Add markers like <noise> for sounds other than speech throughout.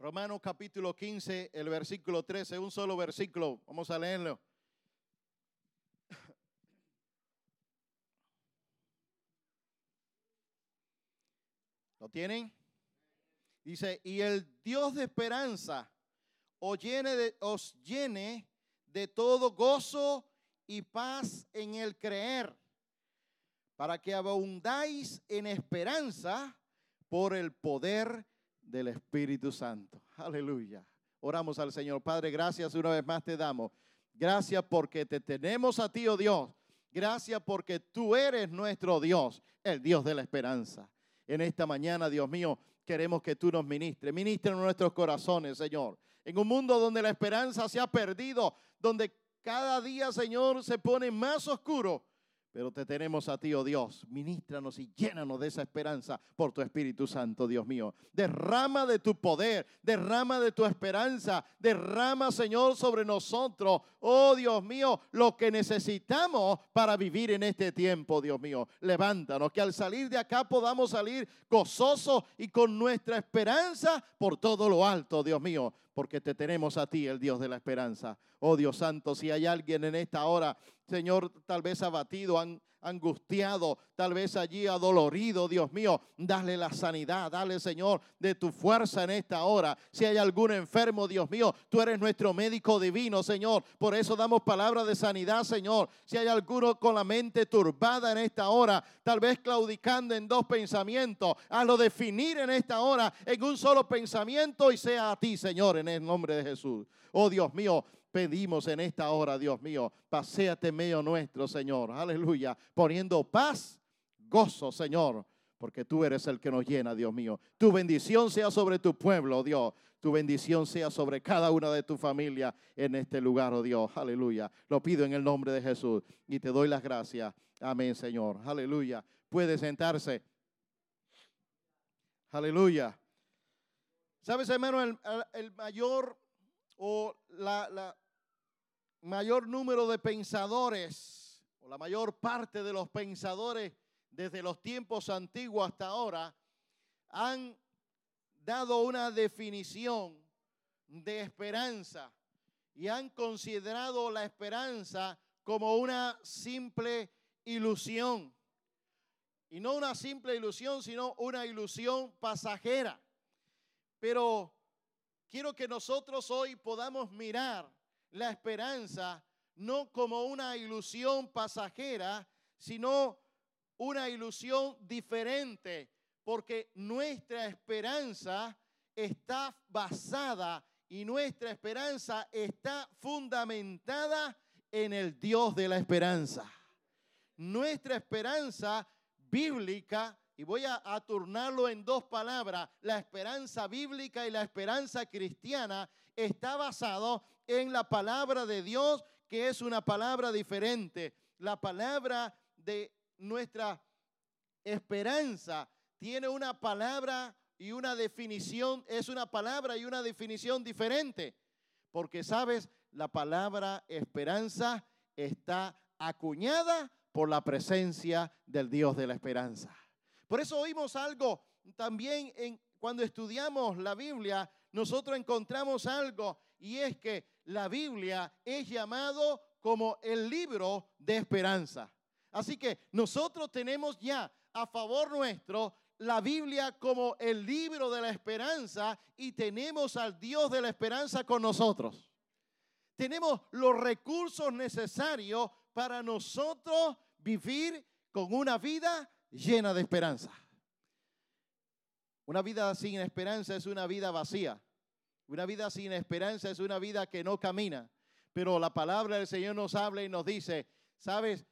Romanos capítulo 15, el versículo 13, un solo versículo. Vamos a leerlo. ¿Lo tienen? Dice, y el Dios de esperanza os llene de, os llene de todo gozo y paz en el creer, para que abundáis en esperanza por el poder del Espíritu Santo. Aleluya. Oramos al Señor. Padre, gracias una vez más te damos. Gracias porque te tenemos a ti, oh Dios. Gracias porque tú eres nuestro Dios, el Dios de la esperanza. En esta mañana, Dios mío, queremos que tú nos ministres. Ministra en nuestros corazones, Señor. En un mundo donde la esperanza se ha perdido, donde cada día, Señor, se pone más oscuro. Pero te tenemos a ti, oh Dios. Ministranos y llénanos de esa esperanza por tu Espíritu Santo, Dios mío. Derrama de tu poder, derrama de tu esperanza, derrama, Señor, sobre nosotros, oh Dios mío, lo que necesitamos para vivir en este tiempo, Dios mío. Levántanos, que al salir de acá podamos salir gozosos y con nuestra esperanza por todo lo alto, Dios mío porque te tenemos a ti, el Dios de la esperanza. Oh Dios Santo, si hay alguien en esta hora, Señor, tal vez abatido, angustiado, tal vez allí adolorido, Dios mío, dale la sanidad, dale, Señor, de tu fuerza en esta hora. Si hay algún enfermo, Dios mío, tú eres nuestro médico divino, Señor. Por eso damos palabra de sanidad, Señor. Si hay alguno con la mente turbada en esta hora, tal vez claudicando en dos pensamientos, hazlo definir en esta hora en un solo pensamiento y sea a ti, Señor, en el nombre de Jesús. Oh Dios mío, pedimos en esta hora, Dios mío. Paseate medio nuestro, Señor. Aleluya. Poniendo paz, gozo, Señor. Porque tú eres el que nos llena, Dios mío. Tu bendición sea sobre tu pueblo, Dios. Tu bendición sea sobre cada una de tu familia en este lugar, oh Dios. Aleluya. Lo pido en el nombre de Jesús y te doy las gracias. Amén, Señor. Aleluya. Puede sentarse. Aleluya. ¿Sabes, hermano? El, el mayor o la, mayor número de pensadores, o la mayor parte de los pensadores desde los tiempos antiguos hasta ahora, han dado una definición de esperanza y han considerado la esperanza como una simple ilusión. Y no una simple ilusión, sino una ilusión pasajera. Pero quiero que nosotros hoy podamos mirar la esperanza no como una ilusión pasajera, sino una ilusión diferente, porque nuestra esperanza está basada y nuestra esperanza está fundamentada en el Dios de la esperanza. Nuestra esperanza bíblica y voy a, turnarlo en dos palabras. La esperanza bíblica y la esperanza cristiana está basado en la palabra de Dios, que es una palabra diferente. La palabra de nuestra esperanza tiene una palabra y una definición, es una palabra y una definición diferente. Porque sabes, la palabra esperanza está acuñada por la presencia del Dios de la esperanza. Por eso oímos algo también cuando estudiamos la Biblia, nosotros encontramos algo y es que la Biblia es llamado como el libro de esperanza. Así que nosotros tenemos ya a favor nuestro la Biblia como el libro de la esperanza y tenemos al Dios de la esperanza con nosotros. Tenemos los recursos necesarios para nosotros vivir con una vida llena de esperanza. Una vida sin esperanza es una vida vacía. Una vida sin esperanza es una vida que no camina. Pero la palabra del Señor nos habla y nos dice, sabes,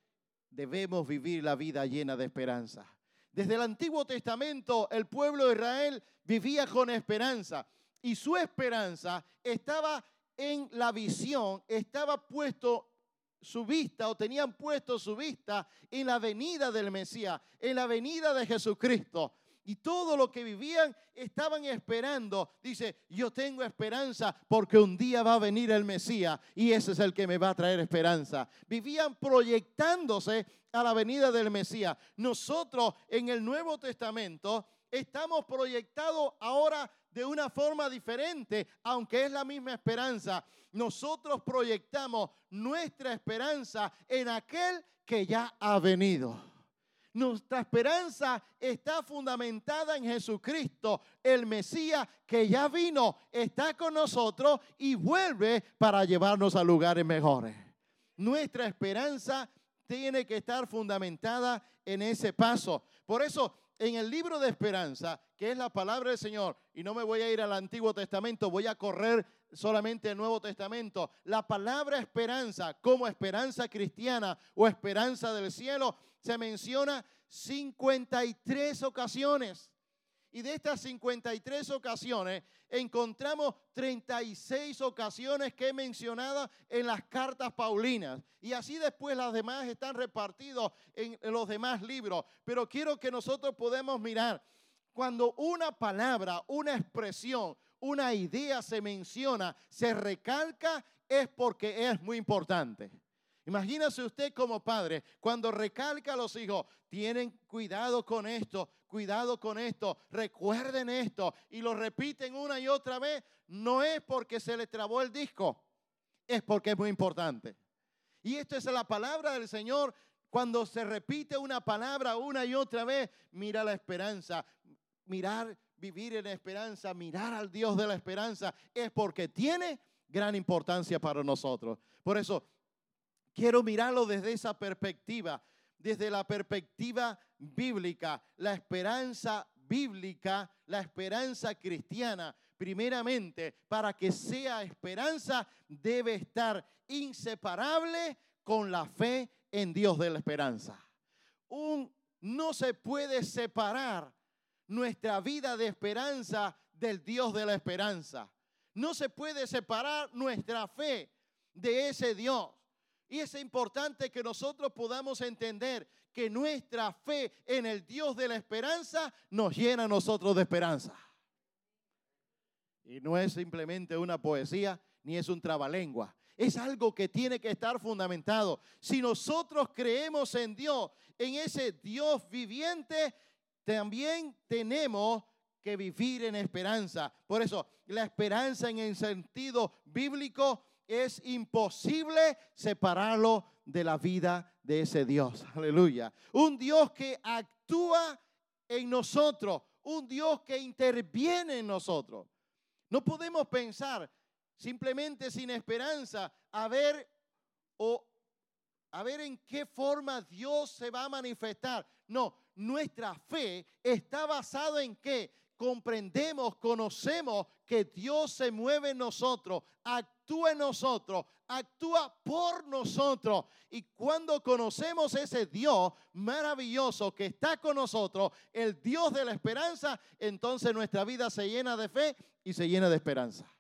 debemos vivir la vida llena de esperanza. Desde el Antiguo Testamento el pueblo de Israel vivía con esperanza y su esperanza estaba en la visión, estaba puesto su vista o tenían puesto su vista en la venida del Mesías, en la venida de Jesucristo. Y todo lo que vivían estaban esperando. Dice, yo tengo esperanza porque un día va a venir el Mesías y ese es el que me va a traer esperanza. Vivían proyectándose a la venida del Mesías. Nosotros en el Nuevo Testamento estamos proyectados ahora de una forma diferente, aunque es la misma esperanza. Nosotros proyectamos nuestra esperanza en aquel que ya ha venido. Nuestra esperanza está fundamentada en Jesucristo, el Mesías que ya vino, está con nosotros y vuelve para llevarnos a lugares mejores. Nuestra esperanza tiene que estar fundamentada en ese paso. Por eso, en el libro de esperanza, que es la palabra del Señor, y no me voy a ir al Antiguo Testamento, voy a correr solamente el Nuevo Testamento, la palabra esperanza como esperanza cristiana o esperanza del cielo se menciona 53 ocasiones. Y de estas 53 ocasiones encontramos 36 ocasiones que he mencionado en las cartas paulinas. Y así después las demás están repartidos en, los demás libros. Pero quiero que nosotros podamos mirar cuando una palabra, una expresión, una idea se menciona, se recalca, es porque es muy importante. Imagínese usted como padre, cuando recalca a los hijos, tienen cuidado con esto, cuidado con esto, recuerden esto, y lo repiten una y otra vez, no es porque se les trabó el disco, es porque es muy importante. Y esto es la palabra del Señor. Cuando se repite una palabra una y otra vez, mira la esperanza, mirar, vivir en esperanza, mirar al Dios de la esperanza, es porque tiene gran importancia para nosotros. Por eso, quiero mirarlo desde esa perspectiva, desde la perspectiva bíblica, la esperanza bíblica, la esperanza cristiana. Primeramente, para que sea esperanza, debe estar inseparable con la fe en Dios de la esperanza. No se puede separar nuestra vida de esperanza del Dios de la esperanza. No se puede separar nuestra fe de ese Dios. Y es importante que nosotros podamos entender que nuestra fe en el Dios de la esperanza nos llena a nosotros de esperanza. Y no es simplemente una poesía ni es un trabalengua. Es algo que tiene que estar fundamentado. Si nosotros creemos en Dios, en ese Dios viviente, también tenemos que vivir en esperanza. Por eso, la esperanza en el sentido bíblico es imposible separarlo de la vida de ese Dios. Aleluya. Un Dios que actúa en nosotros, un Dios que interviene en nosotros. No podemos pensar simplemente sin esperanza a ver o a ver en qué forma Dios se va a manifestar. No, nuestra fe está basada en qué? Comprendemos, conocemos que Dios se mueve en nosotros, actúa en nosotros, actúa por nosotros. Y cuando conocemos ese Dios maravilloso que está con nosotros, el Dios de la esperanza, entonces nuestra vida se llena de fe y se llena de esperanza.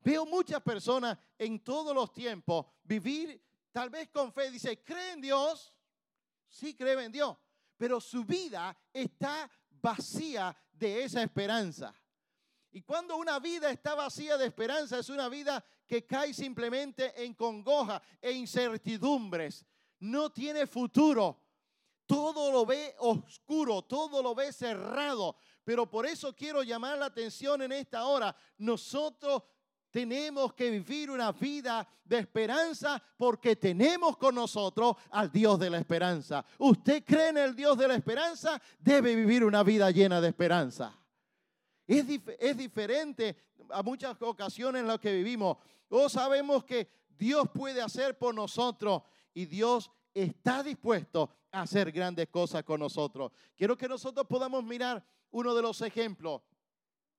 Veo muchas personas en todos los tiempos vivir tal vez con fe. Dice, ¿cree en Dios? Sí, cree en Dios pero su vida está vacía de esa esperanza. Y cuando una vida está vacía de esperanza, es una vida que cae simplemente en congoja e incertidumbres. No tiene futuro. Todo lo ve oscuro, todo lo ve cerrado. Pero por eso quiero llamar la atención en esta hora. Nosotros tenemos que vivir una vida de esperanza porque tenemos con nosotros al Dios de la esperanza. Usted cree en el Dios de la esperanza, debe vivir una vida llena de esperanza. Es, es diferente a muchas ocasiones en las que vivimos. Todos sabemos que Dios puede hacer por nosotros y Dios está dispuesto a hacer grandes cosas con nosotros. Quiero que nosotros podamos mirar uno de los ejemplos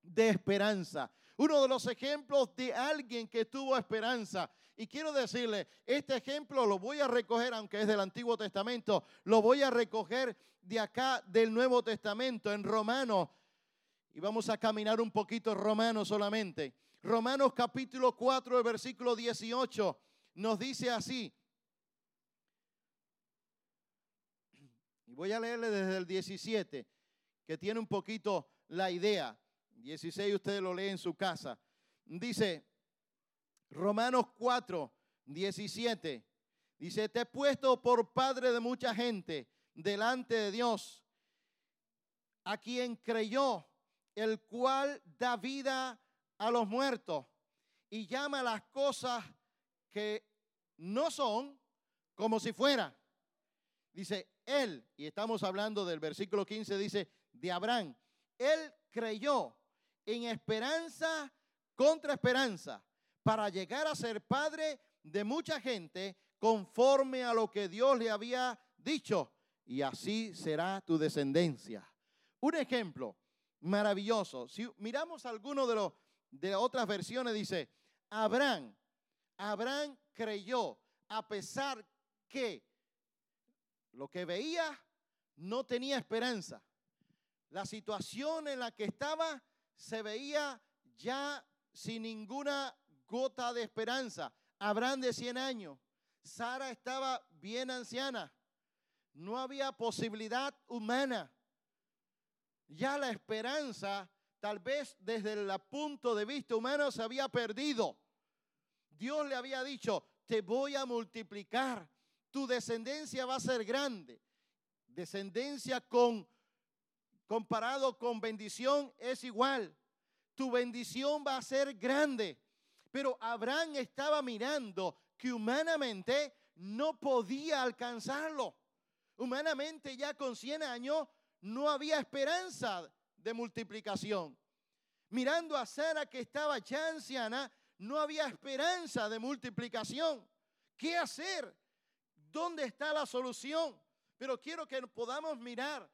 de esperanza uno de los ejemplos de alguien que tuvo esperanza. Y quiero decirle, este ejemplo lo voy a recoger, aunque es del Antiguo Testamento, lo voy a recoger de acá del Nuevo Testamento, en Romanos. Y vamos a caminar un poquito Romanos solamente. Romanos capítulo 4, versículo 18, nos dice así. Y voy a leerle desde el 17, que tiene un poquito la idea. 16 ustedes lo leen en su casa. Dice Romanos 4, 17. Dice, te he puesto por padre de mucha gente delante de Dios, a quien creyó, el cual da vida a los muertos y llama las cosas que no son como si fuera. Dice, él, y estamos hablando del versículo 15, dice, de Abraham, él creyó en esperanza contra esperanza para llegar a ser padre de mucha gente conforme a lo que Dios le había dicho, y así será tu descendencia. Un ejemplo maravilloso. Si miramos alguno de los de otras versiones dice, Abraham, Abraham creyó a pesar que lo que veía no tenía esperanza. La situación en la que estaba se veía ya sin ninguna gota de esperanza. Abraham de 100 años, Sara estaba bien anciana, no había posibilidad humana. Ya la esperanza, tal vez desde el punto de vista humano, se había perdido. Dios le había dicho, te voy a multiplicar, tu descendencia va a ser grande. Descendencia con comparado con bendición es igual. Tu bendición va a ser grande. Pero Abraham estaba mirando que humanamente no podía alcanzarlo. Humanamente ya con 100 años no había esperanza de multiplicación. Mirando a Sara que estaba ya anciana, no había esperanza de multiplicación. ¿Qué hacer? ¿Dónde está la solución? Pero quiero que podamos mirar.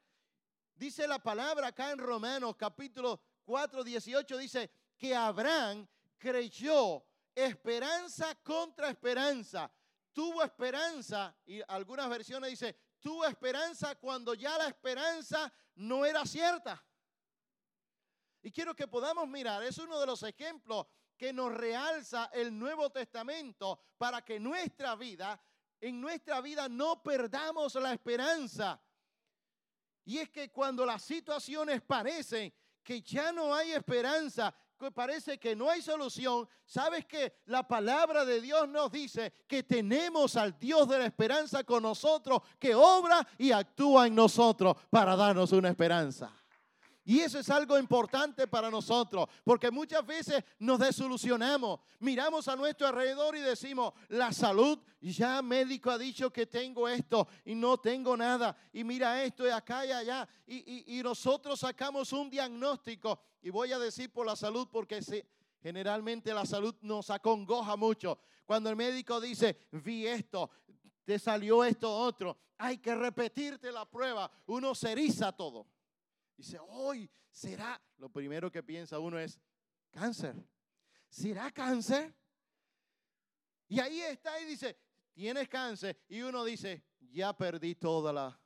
Dice la palabra acá en Romanos capítulo 4, 18, dice que Abraham creyó esperanza contra esperanza. Tuvo esperanza, y algunas versiones dice, tuvo esperanza cuando ya la esperanza no era cierta. Y quiero que podamos mirar, es uno de los ejemplos que nos realza el Nuevo Testamento para que nuestra vida, en nuestra vida no perdamos la esperanza. Y es que cuando las situaciones parecen que ya no hay esperanza, que parece que no hay solución, sabes que la palabra de Dios nos dice que tenemos al Dios de la esperanza con nosotros, que obra y actúa en nosotros para darnos una esperanza. Y eso es algo importante para nosotros, porque muchas veces nos desilusionamos, miramos a nuestro alrededor y decimos, la salud, ya médico ha dicho que tengo esto y no tengo nada, y mira esto y acá y allá, y, nosotros sacamos un diagnóstico, y voy a decir por la salud porque generalmente la salud nos acongoja mucho. Cuando el médico dice, vi esto, te salió esto otro, hay que repetirte la prueba, uno se eriza todo. Dice, hoy será, lo primero que piensa uno es cáncer. ¿Será cáncer? Y ahí está y dice, tienes cáncer. Y uno dice, ya perdí toda la,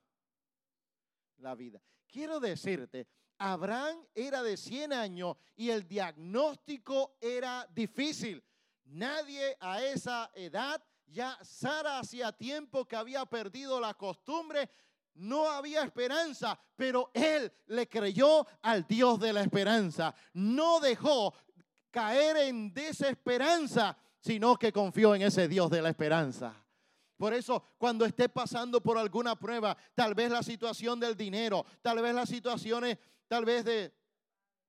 la vida. Quiero decirte, Abraham era de 100 años y el diagnóstico era difícil. Nadie a esa edad, ya Sara hacía tiempo que había perdido la costumbre, no había esperanza, pero él le creyó al Dios de la esperanza. No dejó caer en desesperanza, sino que confió en ese Dios de la esperanza. Por eso, cuando esté pasando por alguna prueba, tal vez la situación del dinero, tal vez las situaciones, tal vez de,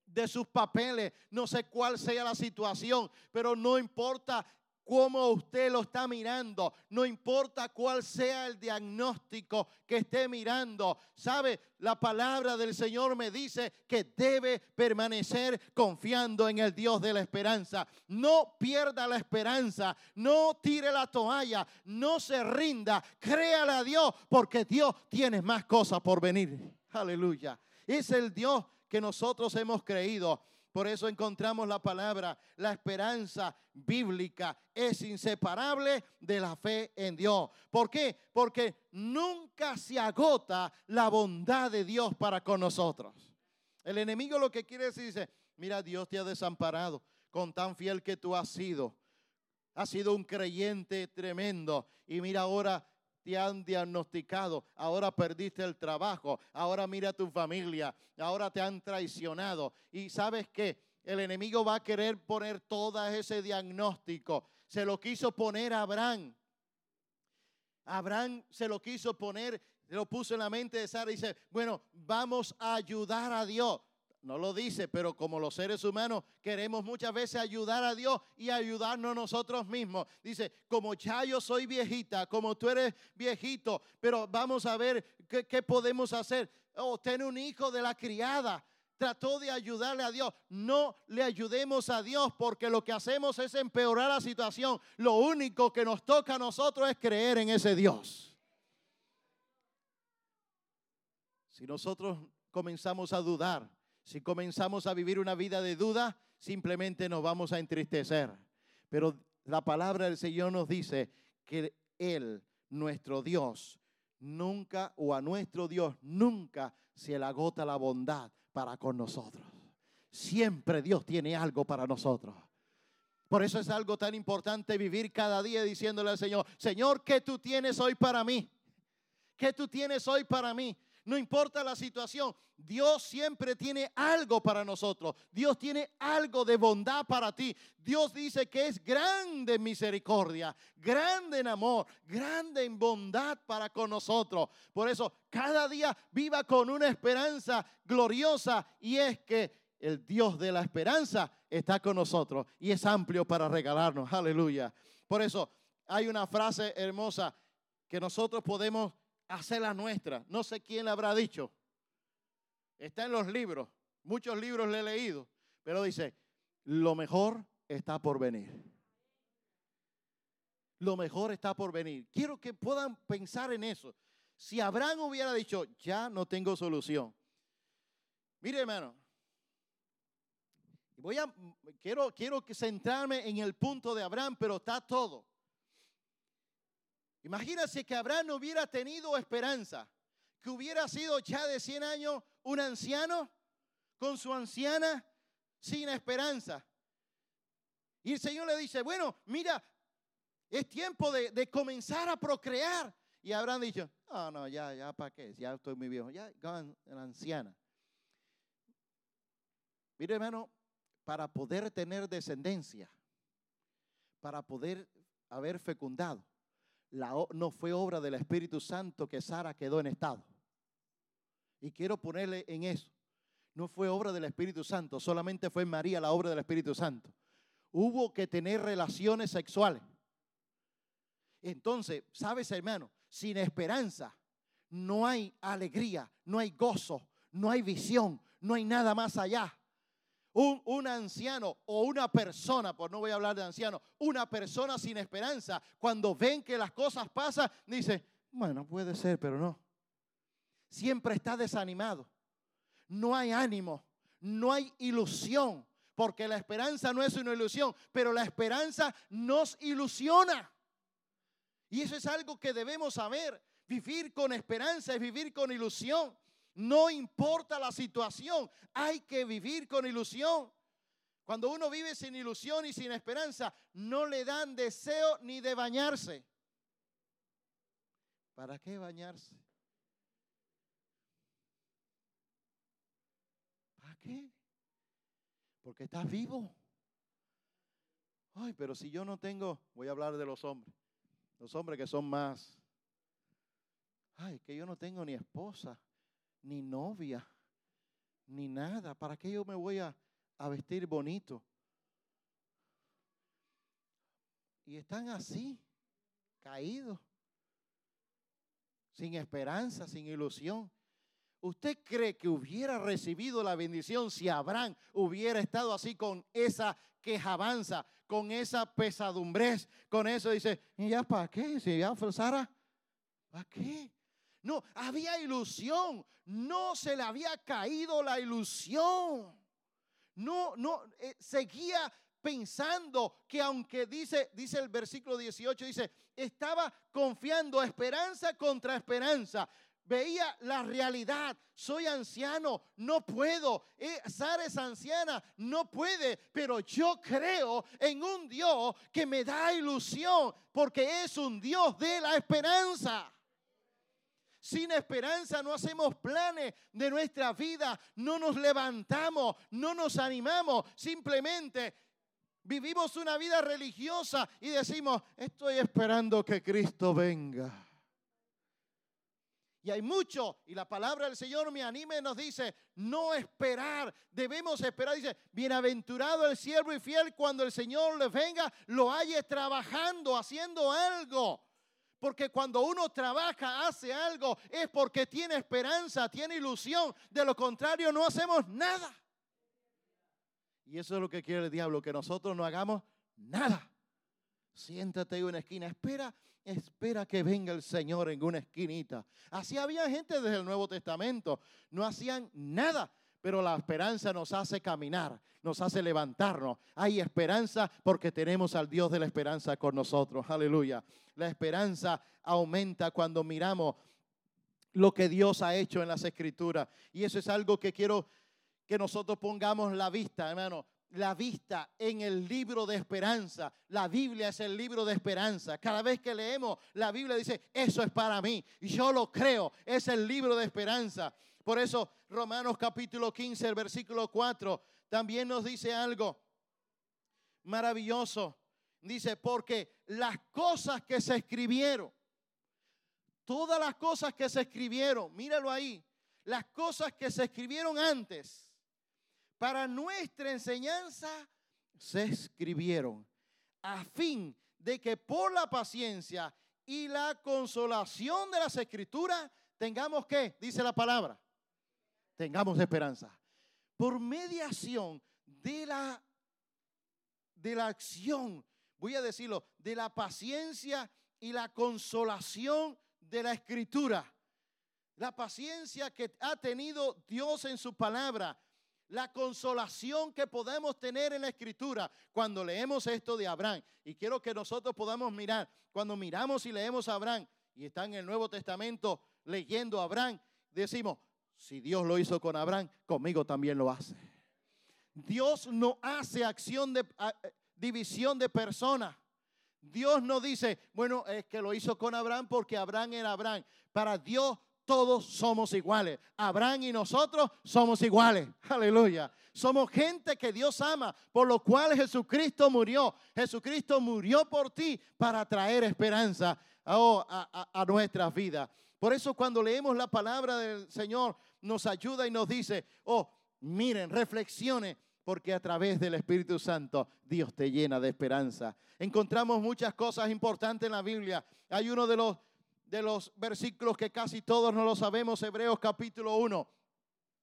de sus papeles, no sé cuál sea la situación, pero no importa cómo usted lo está mirando, no importa cuál sea el diagnóstico que esté mirando. Sabe, la palabra del Señor me dice que debe permanecer confiando en el Dios de la esperanza. No pierda la esperanza, no tire la toalla, no se rinda, créale a Dios, porque Dios tiene más cosas por venir. Aleluya. Es el Dios que nosotros hemos creído. Por eso encontramos la palabra, la esperanza bíblica es inseparable de la fe en Dios. ¿Por qué? Porque nunca se agota la bondad de Dios para con nosotros. El enemigo lo que quiere decir dice, mira, Dios te ha desamparado con tan fiel que tú has sido. Has sido un creyente tremendo y mira ahora te han diagnosticado, ahora perdiste el trabajo, ahora mira tu familia, ahora te han traicionado. Y sabes que el enemigo va a querer poner todo ese diagnóstico. Se lo quiso poner a Abraham. Abraham se lo quiso poner lo puso en la mente de Sara y dice, bueno, vamos a ayudar a Dios. No lo dice, pero como los seres humanos queremos muchas veces ayudar a Dios y ayudarnos nosotros mismos. Dice, como ya yo soy viejita, como tú eres viejito, pero vamos a ver qué, podemos hacer. Oh, ten un hijo de la criada. Trató de ayudarle a Dios. No le ayudemos a Dios porque lo que hacemos es empeorar la situación. Lo único que nos toca a nosotros es creer en ese Dios. Si nosotros comenzamos a dudar, si comenzamos a vivir una vida de duda, simplemente nos vamos a entristecer. Pero la palabra del Señor nos dice que Él, nuestro Dios, nunca o a nuestro Dios nunca se le agota la bondad para con nosotros. Siempre Dios tiene algo para nosotros. Por eso es algo tan importante vivir cada día diciéndole al Señor, Señor, ¿qué tú tienes hoy para mí? ¿Qué tú tienes hoy para mí? No importa la situación, Dios siempre tiene algo para nosotros. Dios tiene algo de bondad para ti. Dios dice que es grande en misericordia, grande en amor, grande en bondad para con nosotros. Por eso, cada día viva con una esperanza gloriosa y es que el Dios de la esperanza está con nosotros y es amplio para regalarnos. Aleluya. Por eso, hay una frase hermosa que nosotros podemos hacer la nuestra. No sé quién la habrá dicho. Está en los libros. Muchos libros le he leído. Pero dice, lo mejor está por venir. Lo mejor está por venir. Quiero que puedan pensar en eso. Si Abraham hubiera dicho, ya no tengo solución. Mire, hermano. Voy a, quiero, quiero centrarme en el punto de Abraham, pero está todo. Imagínense que Abraham no hubiera tenido esperanza, que hubiera sido ya de 100 años un anciano con su anciana sin esperanza. Y el Señor le dice, bueno, mira, es tiempo de, comenzar a procrear. Y Abraham dicho, no, no, ya, ya, ¿para qué? Ya estoy muy viejo, ya, la anciana. Mire, hermano, para poder tener descendencia, para poder haber fecundado, no fue obra del Espíritu Santo que Sara quedó en estado. Y quiero ponerle en eso. No fue obra del Espíritu Santo, solamente fue María la obra del Espíritu Santo. Hubo que tener relaciones sexuales. Entonces, ¿sabes, hermano? Sin esperanza no hay alegría, no hay gozo, no hay visión, no hay nada más allá. Un, anciano o una persona, por no voy a hablar de anciano, una persona sin esperanza, cuando ven que las cosas pasan, dice, bueno, puede ser, pero no. Siempre está desanimado. No hay ánimo, no hay ilusión, porque la esperanza no es una ilusión, pero la esperanza nos ilusiona. Y eso es algo que debemos saber. Vivir con esperanza es vivir con ilusión. No importa la situación, hay que vivir con ilusión. Cuando uno vive sin ilusión y sin esperanza, no le dan deseo ni de bañarse. ¿Para qué bañarse? ¿Para qué? Porque estás vivo. Ay, pero si yo no tengo, voy a hablar de los hombres, los hombres que son más, ay, que yo no tengo ni esposa, ni novia, ni nada. ¿Para qué yo me voy a, vestir bonito? Y están así, caídos, sin esperanza, sin ilusión. ¿Usted cree que hubiera recibido la bendición si Abraham hubiera estado así con esa quejabanza, con esa pesadumbrez, con eso? Dice, ¿y ya para qué? Si ya Sara, ¿para qué? No, había ilusión. No se le había caído la ilusión. No, no, eh, seguía pensando que aunque dice, dice el versículo 18, dice, estaba confiando esperanza contra esperanza. Veía la realidad, soy anciano, no puedo. Eh, Sara es anciana, no puede, pero yo creo en un Dios que me da ilusión, porque es un Dios de la esperanza. Sin esperanza no hacemos planes de nuestra vida, no nos levantamos, no nos animamos, simplemente vivimos una vida religiosa y decimos, estoy esperando que Cristo venga. Y hay mucho, y la palabra del Señor me anima y nos dice, no esperar, debemos esperar. Dice, bienaventurado el siervo y fiel cuando el Señor le venga, lo halle trabajando, haciendo algo. Porque cuando uno trabaja, hace algo, es porque tiene esperanza, tiene ilusión. De lo contrario, no hacemos nada. Y eso es lo que quiere el diablo, que nosotros no hagamos nada. Siéntate en una esquina, espera, espera que venga el Señor en una esquinita. Así había gente desde el Nuevo Testamento, no hacían nada, pero la esperanza nos hace caminar, nos hace levantarnos. Hay esperanza porque tenemos al Dios de la esperanza con nosotros. Aleluya. La esperanza aumenta cuando miramos lo que Dios ha hecho en las escrituras. Y eso es algo que quiero que nosotros pongamos la vista, hermano la vista en el libro de esperanza. La Biblia es el libro de esperanza. Cada vez que leemos, la Biblia dice, eso es para mí. Yo lo creo, es el libro de esperanza. Por eso Romanos capítulo 15, el versículo 4, también nos dice algo maravilloso. Dice, porque las cosas que se escribieron, todas las cosas que se escribieron, míralo ahí, las cosas que se escribieron antes para nuestra enseñanza se escribieron, a fin de que por la paciencia y la consolación de las escrituras tengamos que, dice la palabra, tengamos esperanza. Por mediación de la, de la acción, voy a decirlo, de la paciencia y la consolación de la escritura. La paciencia que ha tenido Dios en su palabra la consolación que podemos tener en la escritura cuando leemos esto de Abraham. Y quiero que nosotros podamos mirar, cuando miramos y leemos a Abraham y está en el Nuevo Testamento leyendo a Abraham, decimos, si Dios lo hizo con Abraham, conmigo también lo hace. Dios no hace acción de eh, división de personas. Dios no dice, bueno, es que lo hizo con Abraham porque Abraham era Abraham. Para Dios todos somos iguales. Abraham y nosotros somos iguales. <laughs> Aleluya. Somos gente que Dios ama, por lo cual Jesucristo murió. Jesucristo murió por ti para traer esperanza oh, a, a, a nuestras vidas. Por eso cuando leemos la palabra del Señor, nos ayuda y nos dice, oh, miren, reflexionen, porque a través del Espíritu Santo Dios te llena de esperanza. Encontramos muchas cosas importantes en la Biblia. Hay uno de los de los versículos que casi todos no lo sabemos, Hebreos capítulo 1.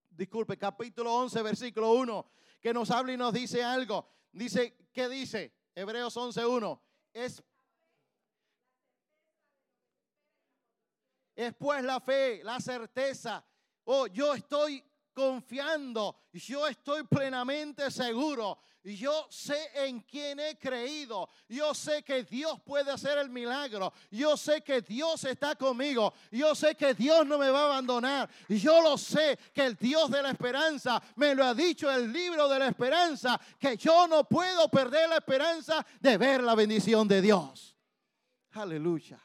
Disculpe, capítulo 11, versículo 1, que nos habla y nos dice algo. Dice, ¿qué dice? Hebreos 11, 1. Es, es pues la fe, la certeza. Oh, yo estoy confiando, yo estoy plenamente seguro, yo sé en quién he creído, yo sé que Dios puede hacer el milagro, yo sé que Dios está conmigo, yo sé que Dios no me va a abandonar, yo lo sé que el Dios de la esperanza me lo ha dicho el libro de la esperanza, que yo no puedo perder la esperanza de ver la bendición de Dios. Aleluya.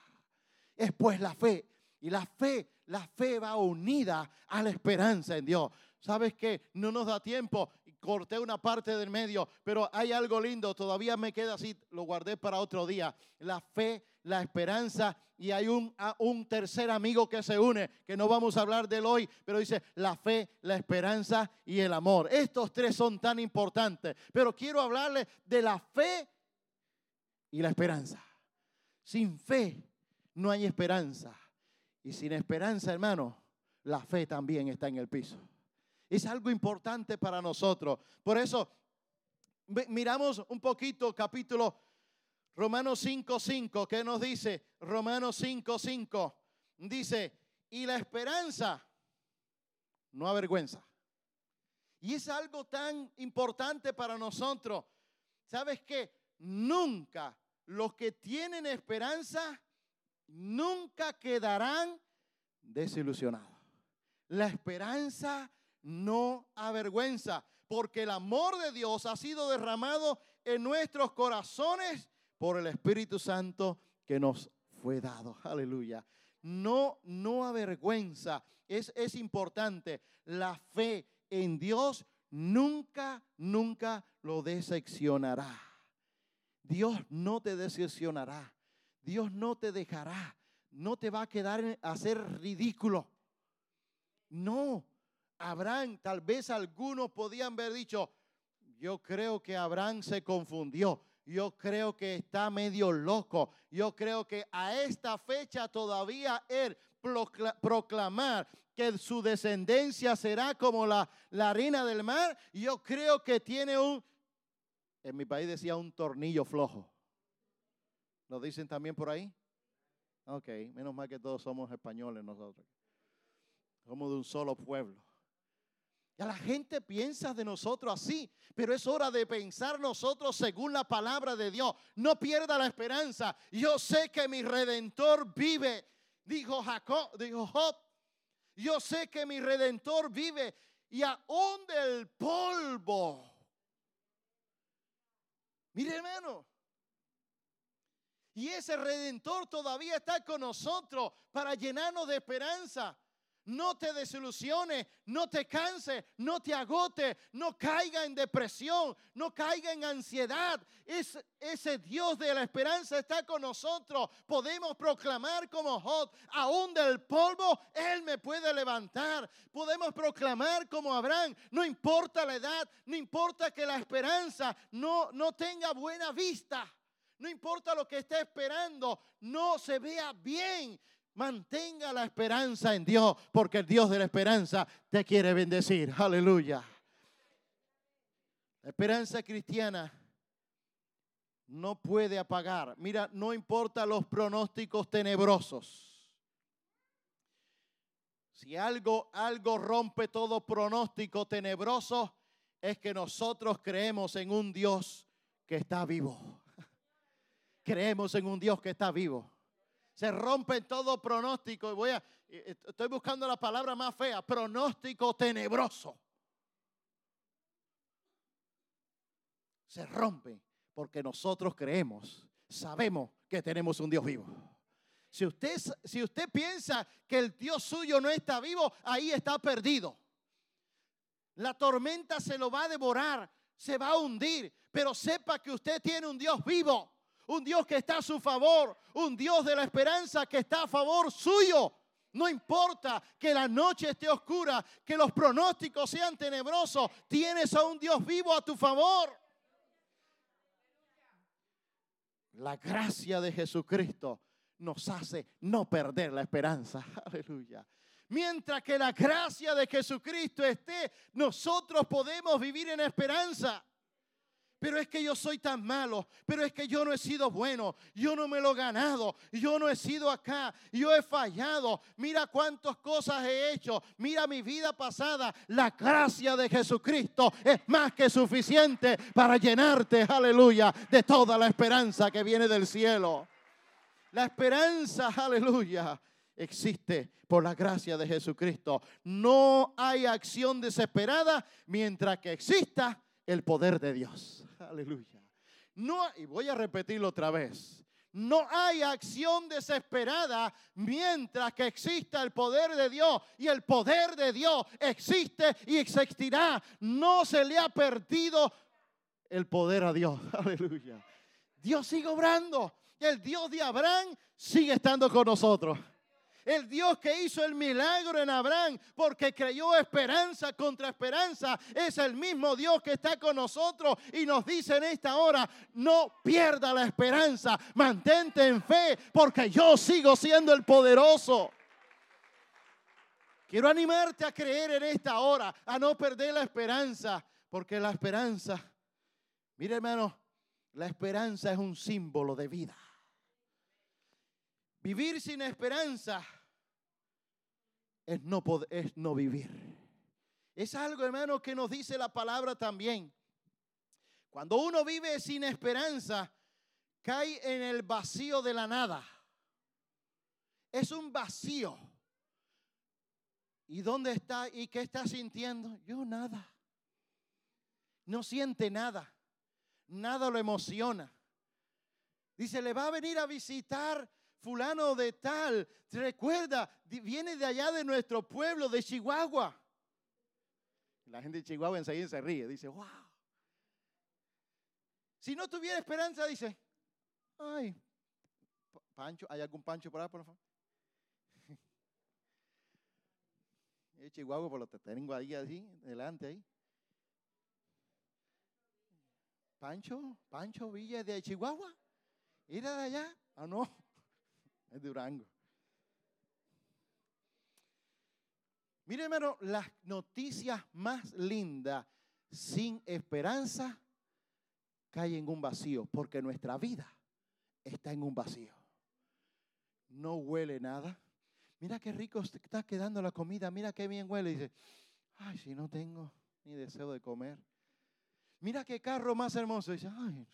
Es pues la fe y la fe la fe va unida a la esperanza en Dios. ¿Sabes qué? No nos da tiempo. Corté una parte del medio, pero hay algo lindo. Todavía me queda así, lo guardé para otro día. La fe, la esperanza y hay un, un tercer amigo que se une, que no vamos a hablar de él hoy, pero dice la fe, la esperanza y el amor. Estos tres son tan importantes, pero quiero hablarle de la fe y la esperanza. Sin fe no hay esperanza. Y sin esperanza, hermano, la fe también está en el piso. Es algo importante para nosotros. Por eso, miramos un poquito capítulo Romanos 5.5, que nos dice? Romanos 5.5 dice, y la esperanza no avergüenza. Y es algo tan importante para nosotros. ¿Sabes qué? Nunca los que tienen esperanza nunca quedarán desilusionados. La esperanza no avergüenza, porque el amor de Dios ha sido derramado en nuestros corazones por el Espíritu Santo que nos fue dado. Aleluya. No, no avergüenza. Es, es importante. La fe en Dios nunca, nunca lo decepcionará. Dios no te decepcionará. Dios no te dejará. no te va a quedar a hacer ridículo. No, Abraham, tal vez algunos podían haber dicho, yo creo que Abraham se confundió. Yo creo que está medio loco. Yo creo que a esta fecha todavía él proclamar que su descendencia será como la, la harina del mar. Yo creo que tiene un, en mi país decía un tornillo flojo. ¿Lo dicen también por ahí? Ok, menos mal que todos somos españoles nosotros. Somos de un solo pueblo. Ya la gente piensa de nosotros así, pero es hora de pensar nosotros según la palabra de Dios. No pierda la esperanza. Yo sé que mi redentor vive, dijo Jacob, dijo Job. Yo sé que mi redentor vive y aún del polvo. Mire, hermano. Y ese redentor todavía está con nosotros para llenarnos de esperanza. No te desilusiones, no te canses, no te agote, no caiga en depresión, no caiga en ansiedad. Es, ese Dios de la esperanza está con nosotros. Podemos proclamar como Job, aún del polvo, Él me puede levantar. Podemos proclamar como Abraham, no importa la edad, no importa que la esperanza no, no tenga buena vista. No importa lo que esté esperando, no se vea bien. Mantenga la esperanza en Dios, porque el Dios de la esperanza te quiere bendecir. Aleluya. La esperanza cristiana no puede apagar. Mira, no importa los pronósticos tenebrosos. Si algo, algo rompe todo pronóstico tenebroso, es que nosotros creemos en un Dios que está vivo. Creemos en un Dios que está vivo se rompe todo pronóstico. Y voy a, estoy buscando la palabra más fea, pronóstico tenebroso. Se rompe porque nosotros creemos, sabemos que tenemos un Dios vivo. Si usted, si usted piensa que el Dios suyo no está vivo, ahí está perdido. La tormenta se lo va a devorar, se va a hundir, pero sepa que usted tiene un Dios vivo un Dios que está a su favor, un Dios de la esperanza que está a favor suyo. No importa que la noche esté oscura, que los pronósticos sean tenebrosos, tienes a un Dios vivo a tu favor. La gracia de Jesucristo nos hace no perder la esperanza. <laughs> Aleluya. Mientras que la gracia de Jesucristo esté, nosotros podemos vivir en esperanza pero es que yo soy tan malo, pero es que yo no he sido bueno, yo no me lo he ganado, yo no he sido acá, yo he fallado, mira cuántas cosas he hecho, mira mi vida pasada, la gracia de Jesucristo es más que suficiente para llenarte, aleluya, de toda la esperanza que viene del cielo. La esperanza, aleluya, existe por la gracia de Jesucristo. No hay acción desesperada mientras que exista el poder de Dios. Aleluya. No, y voy a repetirlo otra vez. No hay acción desesperada mientras que exista el poder de Dios. Y el poder de Dios existe y existirá. No se le ha perdido el poder a Dios. <laughs> Aleluya. Dios sigue obrando. El Dios de Abraham sigue estando con nosotros. El Dios que hizo el milagro en Abraham porque creyó esperanza contra esperanza es el mismo Dios que está con nosotros y nos dice en esta hora, no pierda la esperanza, mantente en fe porque yo sigo siendo el poderoso. Quiero animarte a creer en esta hora, a no perder la esperanza, porque la esperanza, mire hermano, la esperanza es un símbolo de vida. Vivir sin esperanza es no, poder, es no vivir. Es algo, hermano, que nos dice la palabra también. Cuando uno vive sin esperanza, cae en el vacío de la nada. Es un vacío. ¿Y dónde está? ¿Y qué está sintiendo? Yo nada. No siente nada. Nada lo emociona. Dice, le va a venir a visitar fulano de tal, ¿te recuerda, viene de allá de nuestro pueblo, de Chihuahua. La gente de Chihuahua enseguida se ríe, dice, wow. Si no tuviera esperanza, dice, ay, Pancho, ¿hay algún Pancho por ahí, por favor? <laughs> El Chihuahua, por lo que tengo ahí, así, delante ahí. Pancho, Pancho Villa de Chihuahua, era de allá, ¿o no? Es Durango. Mire, hermano, las noticias más lindas sin esperanza caen en un vacío, porque nuestra vida está en un vacío. No huele nada. Mira qué rico está quedando la comida, mira qué bien huele. dice, ay, si no tengo ni deseo de comer. Mira qué carro más hermoso. dice, ay,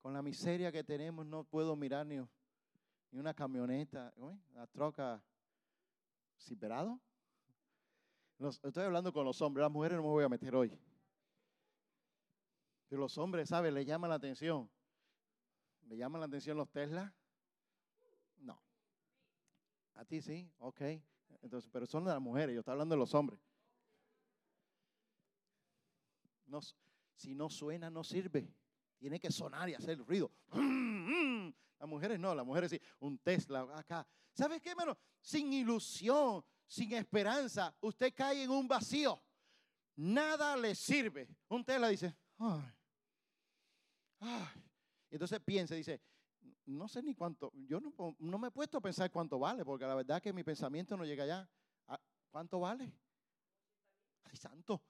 con la miseria que tenemos no puedo mirar ni, ni una camioneta, la troca ciperado. estoy hablando con los hombres, las mujeres no me voy a meter hoy. Pero los hombres, ¿sabes? Le llaman la atención. ¿Le llaman la atención los Tesla? No. A ti sí, ok. Entonces, pero son de las mujeres, yo estoy hablando de los hombres. No, si no suena, no sirve. Tiene que sonar y hacer ruido. <laughs> Las mujeres no, las mujeres sí. Un Tesla acá. ¿Sabes qué, hermano? Sin ilusión, sin esperanza, usted cae en un vacío. Nada le sirve. Un Tesla dice, ay, ay. Entonces piensa, dice, no sé ni cuánto, yo no, no, me he puesto a pensar cuánto vale, porque la verdad es que mi pensamiento no llega allá. Ah, ¿Cuánto vale? Ay, santo.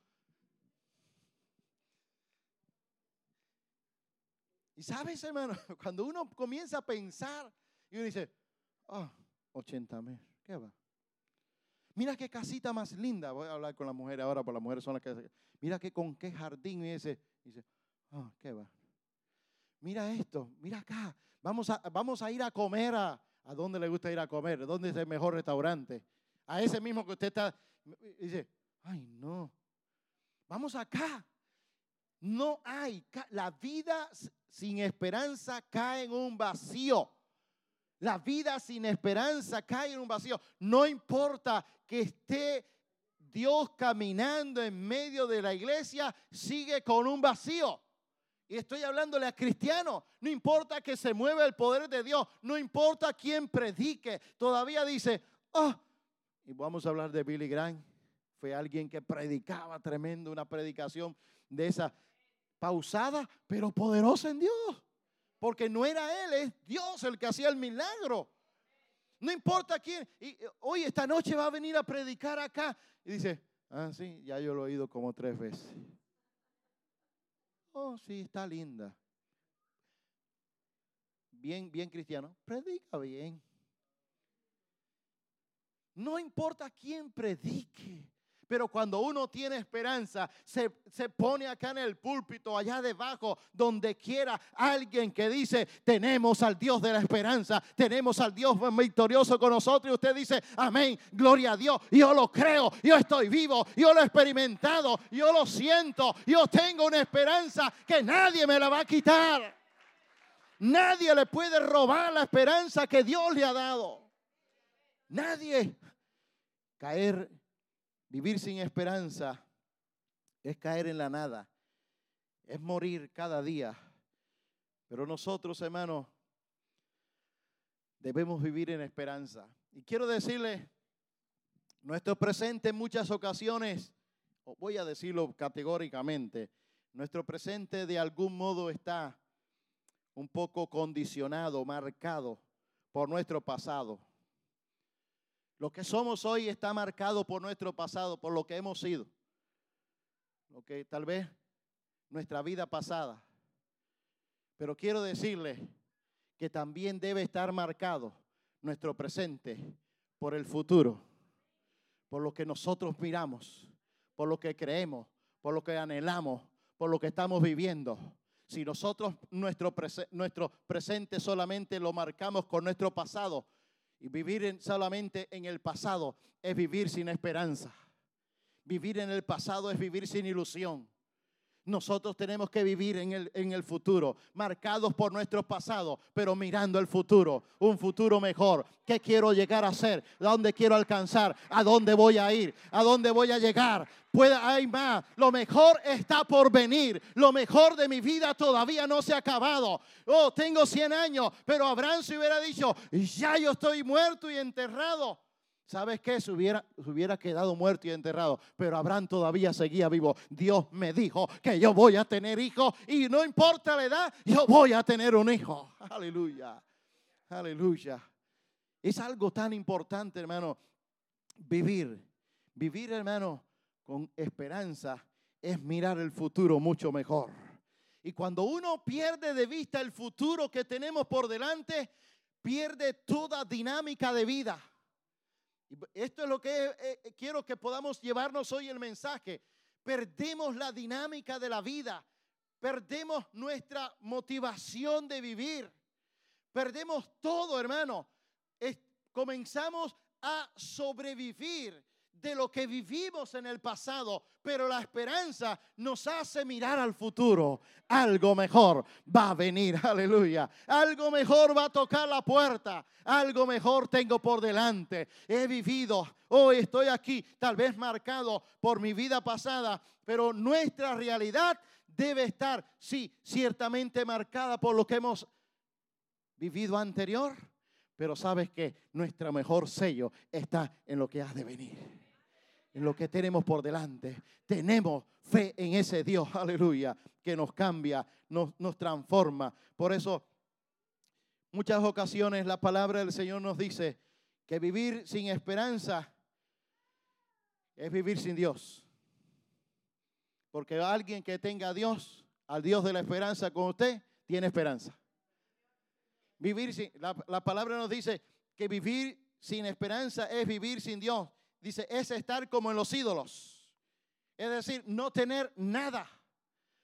Y sabes, hermano, <laughs> cuando uno comienza a pensar y uno dice, ah, 80 mil, ¿qué va? Mira qué casita más linda. Voy a hablar con la mujer ahora, porque las mujeres son las que. Mira que con qué jardín y ese. dice, ah, ¿qué va? Mira esto, mira acá. Vamos a, vamos a ir a comer a. ¿A dónde le gusta ir a comer? ¿Dónde es el mejor restaurante? A ese mismo que usted está. Dice, ay, no. Vamos acá. No hay. La vida sin esperanza cae en un vacío. La vida sin esperanza cae en un vacío. No importa que esté Dios caminando en medio de la iglesia, sigue con un vacío. Y estoy hablándole a cristianos. No importa que se mueva el poder de Dios. No importa quién predique. Todavía dice, oh, y vamos a hablar de Billy Graham. Fue alguien que predicaba tremendo, una predicación de esa pausada, pero poderosa en Dios. Porque no era Él, es Dios el que hacía el milagro. No importa quién. Y hoy, esta noche va a venir a predicar acá. Y dice, ah, sí, ya yo lo he oído como tres veces. Oh, sí, está linda. Bien, bien cristiano. Predica bien. No importa quién predique. Pero cuando uno tiene esperanza, se, pone acá en el púlpito, allá debajo, donde quiera, alguien que dice, tenemos al Dios de la esperanza, tenemos al Dios victorioso con nosotros. Y usted dice, amén, gloria a Dios. Yo lo creo, yo estoy vivo, yo lo he experimentado, yo lo siento, yo tengo una esperanza que nadie me la va a quitar. Nadie le puede robar la esperanza que Dios le ha dado. Nadie. Caer Vivir sin esperanza es caer en la nada, es morir cada día. Pero nosotros, hermanos, debemos vivir en esperanza. Y quiero decirle, nuestro presente en muchas ocasiones, voy a decirlo categóricamente, nuestro presente de algún modo está un poco condicionado, marcado por nuestro pasado. Lo que somos hoy está marcado por nuestro pasado, por lo que hemos sido. Lo que tal vez nuestra vida pasada. Pero quiero decirle que también debe estar marcado nuestro presente por el futuro, por lo que nosotros miramos, por lo que creemos, por lo que anhelamos, por lo que estamos viviendo. Si nosotros nuestro, nuestro presente solamente lo marcamos con nuestro pasado, y vivir solamente en el pasado es vivir sin esperanza. Vivir en el pasado es vivir sin ilusión. Nosotros tenemos que vivir en el, en el futuro, marcados por nuestro pasado, pero mirando el futuro, un futuro mejor. ¿Qué quiero llegar a ser? ¿A dónde quiero alcanzar? ¿A dónde voy a ir? ¿A dónde voy a llegar? Pueda, hay más. Lo mejor está por venir. Lo mejor de mi vida todavía no se ha acabado. Oh, tengo 100 años, pero Abraham se hubiera dicho, ya yo estoy muerto y enterrado. ¿Sabes qué? Se hubiera, hubiera quedado muerto y enterrado, pero Abraham todavía seguía vivo. Dios me dijo que yo voy a tener hijos y no importa la edad, yo voy a tener un hijo. <laughs> Aleluya. Aleluya. Es algo tan importante, hermano, vivir. Vivir, hermano, con esperanza es mirar el futuro mucho mejor. Y cuando uno pierde de vista el futuro que tenemos por delante, pierde toda dinámica de vida. Esto es lo que eh, eh, quiero que podamos llevarnos hoy el mensaje. Perdemos la dinámica de la vida, perdemos nuestra motivación de vivir, perdemos todo, hermano. comenzamos a sobrevivir de lo que vivimos en el pasado, pero la esperanza nos hace mirar al futuro. Algo mejor va a venir, <laughs> aleluya. Algo mejor va a tocar la puerta. Algo mejor tengo por delante. He vivido, hoy estoy aquí, tal vez marcado por mi vida pasada, pero nuestra realidad debe estar, sí, ciertamente marcada por lo que hemos vivido anterior, pero sabes que nuestro mejor sello está en lo que ha de venir en lo que tenemos por delante. Tenemos fe en ese Dios, <laughs> aleluya, que nos cambia, nos, transforma. Por eso, muchas ocasiones la palabra del Señor nos dice que vivir sin esperanza es vivir sin Dios. Porque alguien que tenga a Dios, al Dios de la esperanza con usted, tiene esperanza. Vivir sin, la palabra nos dice que vivir sin esperanza es vivir sin Dios dice, es estar como en los ídolos. Es decir, no tener nada.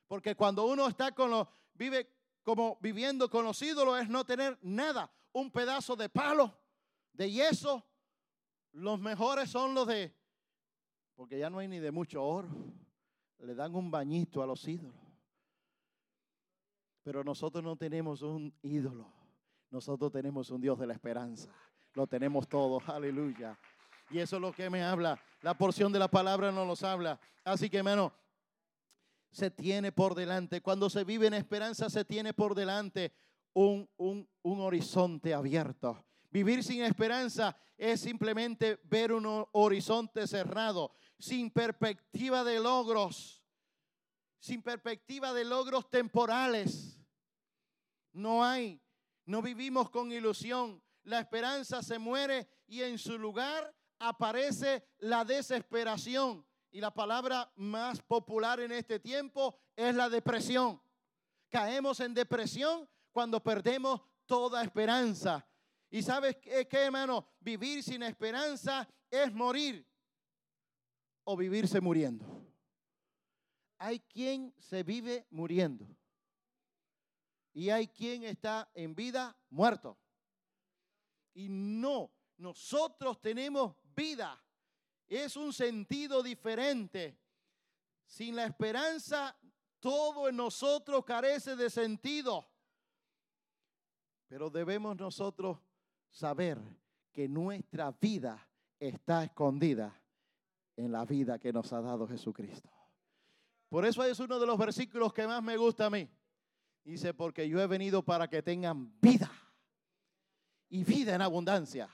Porque cuando uno está con los, vive como viviendo con los ídolos es no tener nada. Un pedazo de palo, de yeso. Los mejores son los de, porque ya no hay ni de mucho oro. Le dan un bañito a los ídolos. Pero nosotros no tenemos un ídolo. Nosotros tenemos un Dios de la esperanza. Lo tenemos todo. Aleluya. Y eso es lo que me habla. La porción de la palabra no nos habla. Así que, hermano, se tiene por delante. Cuando se vive en esperanza, se tiene por delante un, un, un horizonte abierto. Vivir sin esperanza es simplemente ver un horizonte cerrado, sin perspectiva de logros, sin perspectiva de logros temporales. No hay, no vivimos con ilusión. La esperanza se muere y en su lugar aparece la desesperación. Y la palabra más popular en este tiempo es la depresión. Caemos en depresión cuando perdemos toda esperanza. Y sabes qué, hermano, vivir sin esperanza es morir o vivirse muriendo. Hay quien se vive muriendo y hay quien está en vida muerto. Y no, nosotros tenemos vida. Es un sentido diferente. Sin la esperanza, todo en nosotros carece de sentido. Pero debemos nosotros saber que nuestra vida está escondida en la vida que nos ha dado Jesucristo. Por eso es uno de los versículos que más me gusta a mí. Dice, porque yo he venido para que tengan vida y vida en abundancia.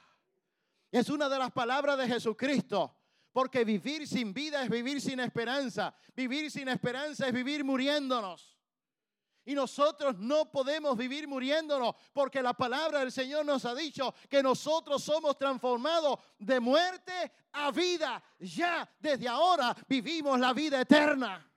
Es una de las palabras de Jesucristo. Porque vivir sin vida es vivir sin esperanza. Vivir sin esperanza es vivir muriéndonos. Y nosotros no podemos vivir muriéndonos porque la palabra del Señor nos ha dicho que nosotros somos transformados de muerte a vida. Ya desde ahora vivimos la vida eterna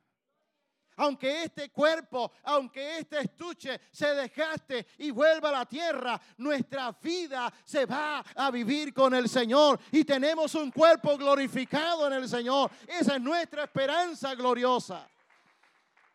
aunque este cuerpo, aunque este estuche se dejaste y vuelva a la tierra, nuestra vida se va a vivir con el Señor y tenemos un cuerpo glorificado en el Señor. Esa es nuestra esperanza gloriosa.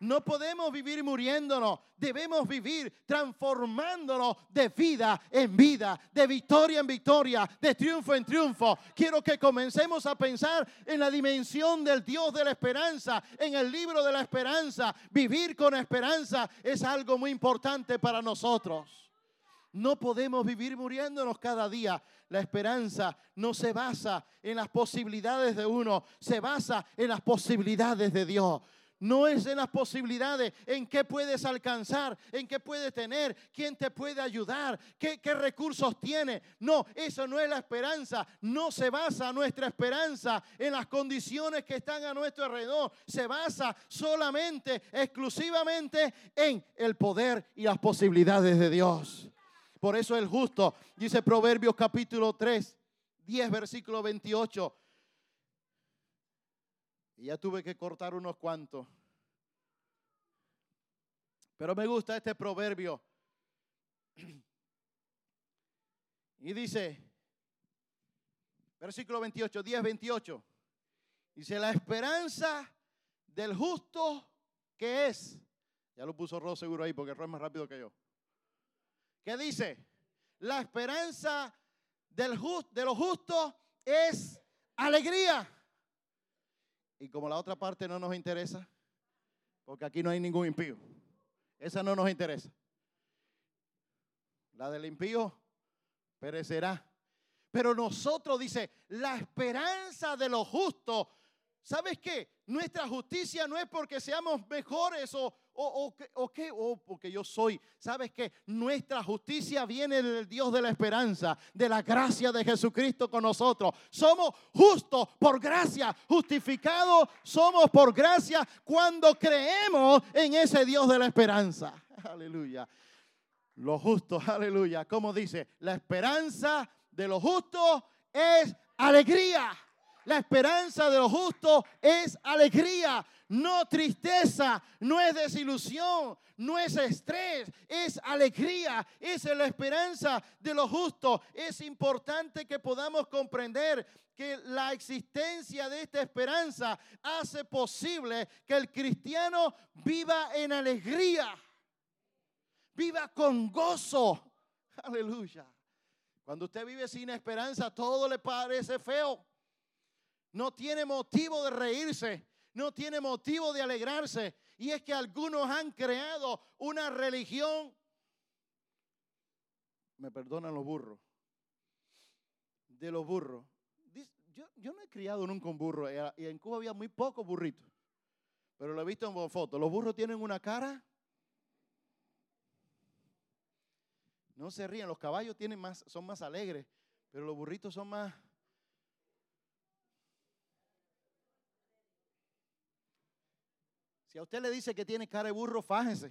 No podemos vivir muriéndonos, debemos vivir transformándonos de vida en vida, de victoria en victoria, de triunfo en triunfo. Quiero que comencemos a pensar en la dimensión del Dios de la esperanza, en el libro de la esperanza. Vivir con esperanza es algo muy importante para nosotros. No podemos vivir muriéndonos cada día. La esperanza no se basa en las posibilidades de uno, se basa en las posibilidades de Dios. No es en las posibilidades, en qué puedes alcanzar, en qué puedes tener, quién te puede ayudar, qué, recursos tiene. No, eso no es la esperanza. No se basa nuestra esperanza en las condiciones que están a nuestro alrededor. Se basa solamente, exclusivamente en el poder y las posibilidades de Dios. Por eso el justo, dice Proverbios capítulo 3, 10, versículo 28 y ya tuve que cortar unos cuantos. Pero me gusta este proverbio. <clears throat> Y dice, versículo 28, 10, 28. Dice, la esperanza del justo que es. Ya lo puso Ro seguro ahí porque Ro es más rápido que yo. ¿Qué dice? La esperanza del just, de los justos es alegría. Y como la otra parte no nos interesa, porque aquí no hay ningún impío, esa no nos interesa. La del impío perecerá. Pero nosotros, dice, la esperanza de los justos ¿Sabes qué? Nuestra justicia no es porque seamos mejores o, o, qué, o porque yo soy. ¿Sabes qué? Nuestra justicia viene del Dios de la esperanza, de la gracia de Jesucristo con nosotros. Somos justos por gracia, justificados somos por gracia cuando creemos en ese Dios de la esperanza. <laughs> Aleluya. Los justos, aleluya. Como dice, la esperanza de los justos es alegría. La esperanza de los justos es alegría, no tristeza, no es desilusión, no es estrés, es alegría. Es la esperanza de los justos. Es importante que podamos comprender que la existencia de esta esperanza hace posible que el cristiano viva en alegría, viva con gozo. Aleluya. Cuando usted vive sin esperanza, todo le parece feo no tiene motivo de reírse, no tiene motivo de alegrarse. Y es que algunos han creado una religión, me perdonan los burros, de los burros. Yo, no he criado nunca un burro y en Cuba había muy pocos burritos, pero lo he visto en fotos. Los burros tienen una cara No se ríen, los caballos tienen más, son más alegres, pero los burritos son más Si a usted le dice que tiene cara de burro, fájese.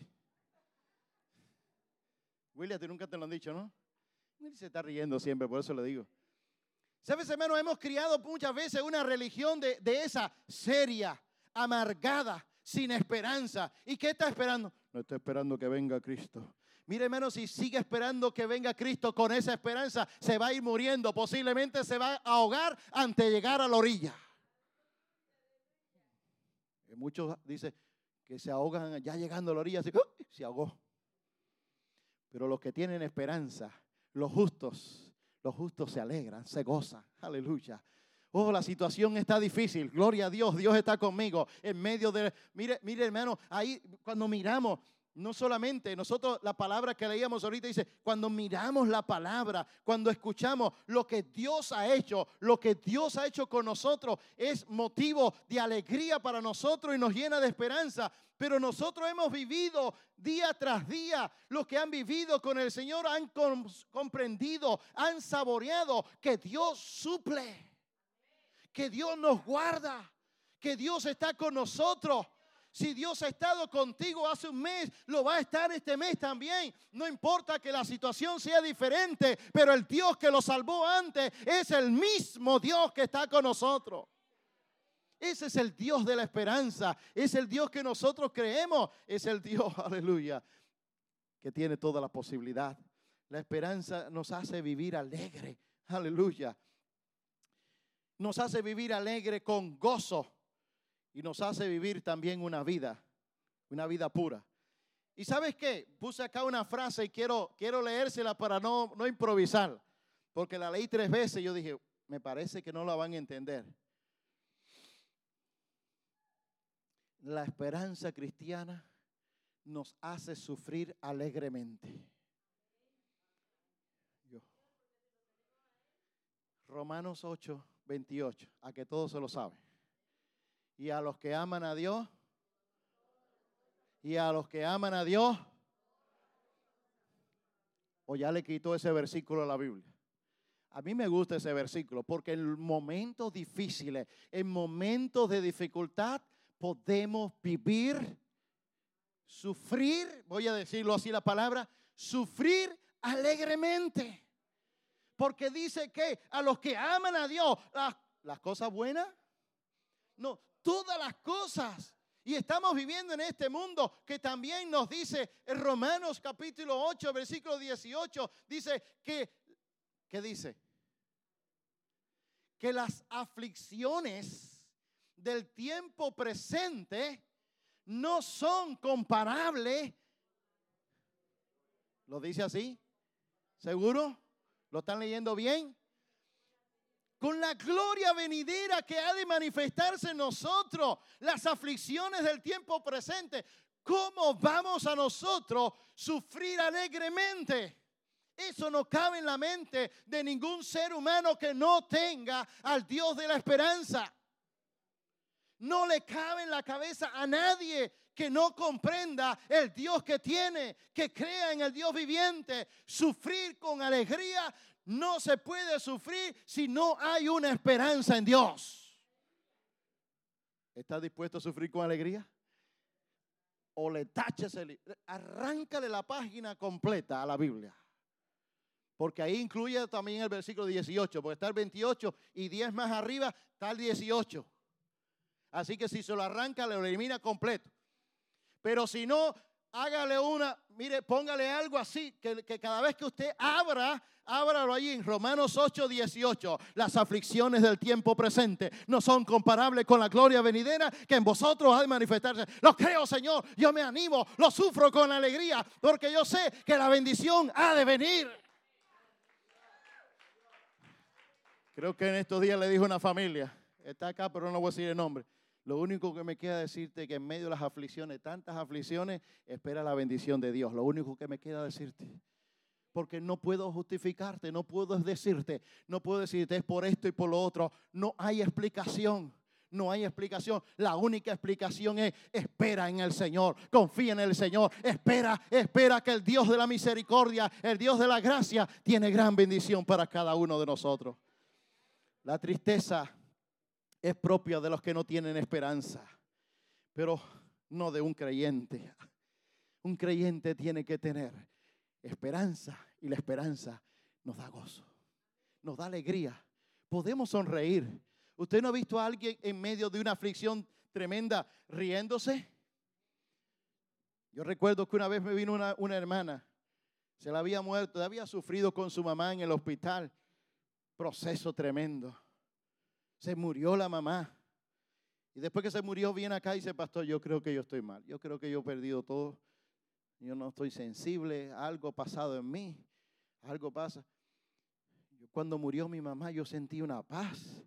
William, tú nunca te lo han dicho, ¿no? Él se está riendo siempre, por eso le digo. ¿Sabes, hermano? Hemos criado muchas veces una religión de, de esa seria, amargada, sin esperanza. ¿Y qué está esperando? No está esperando que venga Cristo. Mire, hermano, si sigue esperando que venga Cristo con esa esperanza, se va a ir muriendo. Posiblemente se va a ahogar antes de llegar a la orilla. Y muchos dicen, que se ahogan ya llegando a la orilla, se ahogó. Pero los que tienen esperanza, los justos, los justos se alegran, se gozan. Aleluya. Oh, la situación está difícil. Gloria a Dios, Dios está conmigo en medio de... Mire, mire hermano, ahí cuando miramos no solamente nosotros la palabra que leíamos ahorita dice, cuando miramos la palabra, cuando escuchamos lo que Dios ha hecho, lo que Dios ha hecho con nosotros, es motivo de alegría para nosotros y nos llena de esperanza. Pero nosotros hemos vivido día tras día, los que han vivido con el Señor han comprendido, han saboreado que Dios suple, que Dios nos guarda, que Dios está con nosotros si Dios ha estado contigo hace un mes, lo va a estar este mes también. No importa que la situación sea diferente, pero el Dios que lo salvó antes es el mismo Dios que está con nosotros. Ese es el Dios de la esperanza. Es el Dios que nosotros creemos. Es el Dios, <laughs> aleluya, que tiene toda la posibilidad. La esperanza nos hace vivir alegre. Aleluya. Nos hace vivir alegre con gozo y nos hace vivir también una vida, una vida pura. ¿Y sabes qué? Puse acá una frase y quiero, quiero leérsela para no, no improvisar, porque la leí tres veces y yo dije, me parece que no la van a entender. La esperanza cristiana nos hace sufrir alegremente. Romanos 8, 28, a que todos se lo saben. Y a los que aman a Dios, Y a los que aman a Dios, o ya le quitó ese versículo a la Biblia. A mí me gusta ese versículo porque en momentos difíciles, en momentos de dificultad, podemos vivir, sufrir, voy a decirlo así la palabra, sufrir alegremente. Porque dice que a los que aman a Dios, las, las cosas buenas, no, todas las cosas. Y estamos viviendo en este mundo que también nos dice en Romanos capítulo 8, versículo 18, dice que, ¿qué dice? Que las aflicciones del tiempo presente no son comparables. ¿Lo dice así? ¿Seguro? ¿Lo están leyendo bien? Con la gloria venidera que ha de manifestarse en nosotros, las aflicciones del tiempo presente. ¿Cómo vamos a nosotros sufrir alegremente? Eso no cabe en la mente de ningún ser humano que no tenga al Dios de la esperanza. No le cabe en la cabeza a nadie que no comprenda el Dios que tiene, que crea en el Dios viviente. Sufrir con alegría no se puede sufrir si no hay una esperanza en Dios. ¿Estás dispuesto a sufrir con alegría? O le taches el... Arráncale la página completa a la Biblia. Porque ahí incluye también el versículo 18, porque está el 28 y 10 más arriba está el 18. Así que si se lo arranca, lo elimina completo. Pero si no, hágale una, mire, póngale algo así, que, cada vez que usted abra, ábralo ahí en Romanos 8, 18. Las aflicciones del tiempo presente no son comparables con la gloria venidera que en vosotros ha de manifestarse. Lo creo, Señor, yo me animo, lo sufro con alegría, porque yo sé que la bendición ha de venir. Creo que en estos días le dijo una familia, está acá, pero no voy a decir el nombre. Lo único que me queda decirte que en medio de las aflicciones, tantas aflicciones, espera la bendición de Dios. Lo único que me queda decirte. Porque no puedo justificarte, no puedo decirte, no puedo decirte es por esto y por lo otro. No hay explicación. No hay explicación. La única explicación es espera en el Señor. Confía en el Señor. Espera, espera que el Dios de la misericordia, el Dios de la gracia, tiene gran bendición para cada uno de nosotros. La tristeza es propia de los que no tienen esperanza, pero no de un creyente. Un creyente tiene que tener esperanza y la esperanza nos da gozo, nos da alegría. Podemos sonreír. ¿Usted no ha visto a alguien en medio de una aflicción tremenda riéndose? Yo recuerdo que una vez me vino una, una hermana, se la había muerto, había sufrido con su mamá en el hospital, proceso tremendo se murió la mamá. Y después que se murió, viene acá y dice, pastor, yo creo que yo estoy mal. Yo creo que yo he perdido todo. Yo no estoy sensible. Algo pasado en mí. Algo pasa. Cuando murió mi mamá, yo sentí una paz.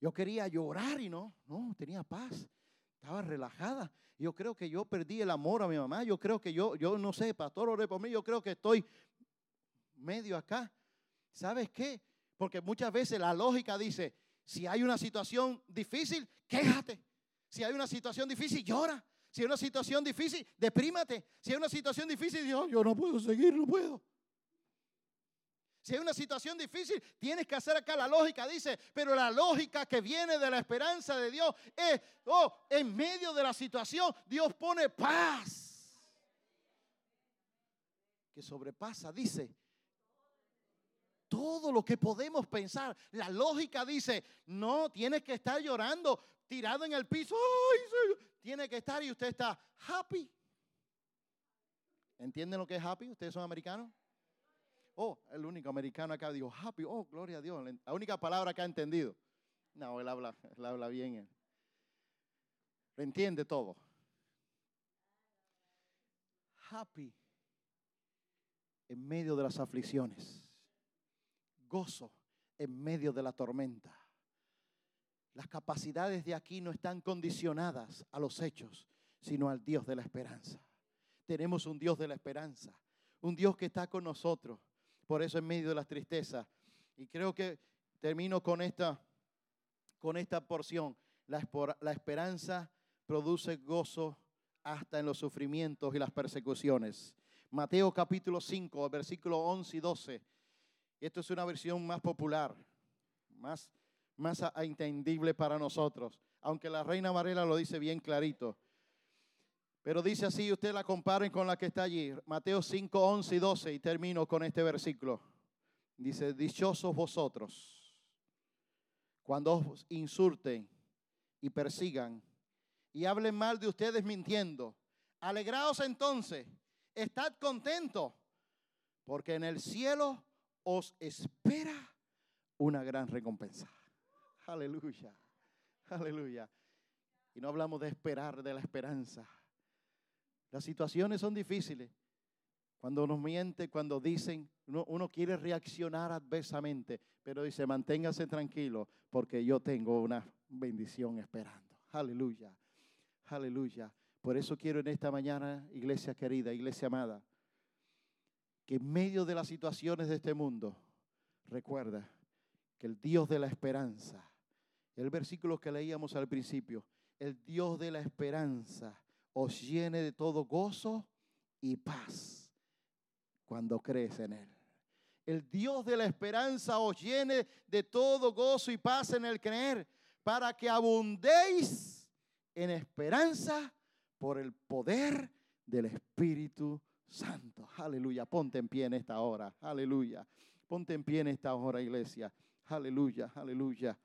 Yo quería llorar y no, no, tenía paz. Estaba relajada. Yo creo que yo perdí el amor a mi mamá. Yo creo que yo, yo no sé, pastor, ore por mí. Yo creo que estoy medio acá. ¿Sabes qué? Porque muchas veces la lógica dice, si hay una situación difícil, quéjate. Si hay una situación difícil, llora. Si hay una situación difícil, deprímate. Si hay una situación difícil, Dios, yo no puedo seguir, no puedo. Si hay una situación difícil, tienes que hacer acá la lógica, dice, pero la lógica que viene de la esperanza de Dios es, oh, en medio de la situación, Dios pone paz. Que sobrepasa, dice, todo lo que podemos pensar. La lógica dice, no, tienes que estar llorando, tirado en el piso. tiene que estar y usted está happy. ¿Entienden lo que es happy? ¿Ustedes son americanos? Oh, el único americano acá dijo happy. Oh, gloria a Dios. La única palabra que ha entendido. No, él habla, él habla bien. Él. Entiende todo. Happy en medio de las aflicciones gozo en medio de la tormenta. Las capacidades de aquí no están condicionadas a los hechos, sino al Dios de la esperanza. Tenemos un Dios de la esperanza, un Dios que está con nosotros. Por eso en medio de las tristezas. Y creo que termino con esta, con esta porción. La, esperanza produce gozo hasta en los sufrimientos y las persecuciones. Mateo capítulo 5, versículo 11 y 12. Esto es una versión más popular, más, más entendible para nosotros, aunque la Reina Varela lo dice bien clarito. Pero dice así, usted la comparen con la que está allí, Mateo 5, 11 y 12, y termino con este versículo. Dice, dichosos vosotros, cuando os insulten y persigan y hablen mal de ustedes mintiendo. Alegraos entonces, estad contentos, porque en el cielo os espera una gran recompensa. Aleluya, aleluya. Y no hablamos de esperar, de la esperanza. Las situaciones son difíciles. Cuando nos miente, cuando dicen, uno, quiere reaccionar adversamente, pero dice, manténgase tranquilo porque yo tengo una bendición esperando. Aleluya, aleluya. Por eso quiero en esta mañana, iglesia querida, iglesia amada, que en medio de las situaciones de este mundo, recuerda que el Dios de la esperanza, el versículo que leíamos al principio, el Dios de la esperanza os llene de todo gozo y paz cuando crees en Él. El Dios de la esperanza os llene de todo gozo y paz en el creer, para que abundéis en esperanza por el poder del Espíritu Santo. Aleluya. Ponte en pie en esta hora. Aleluya. Ponte en pie en esta hora, iglesia. Aleluya, aleluya.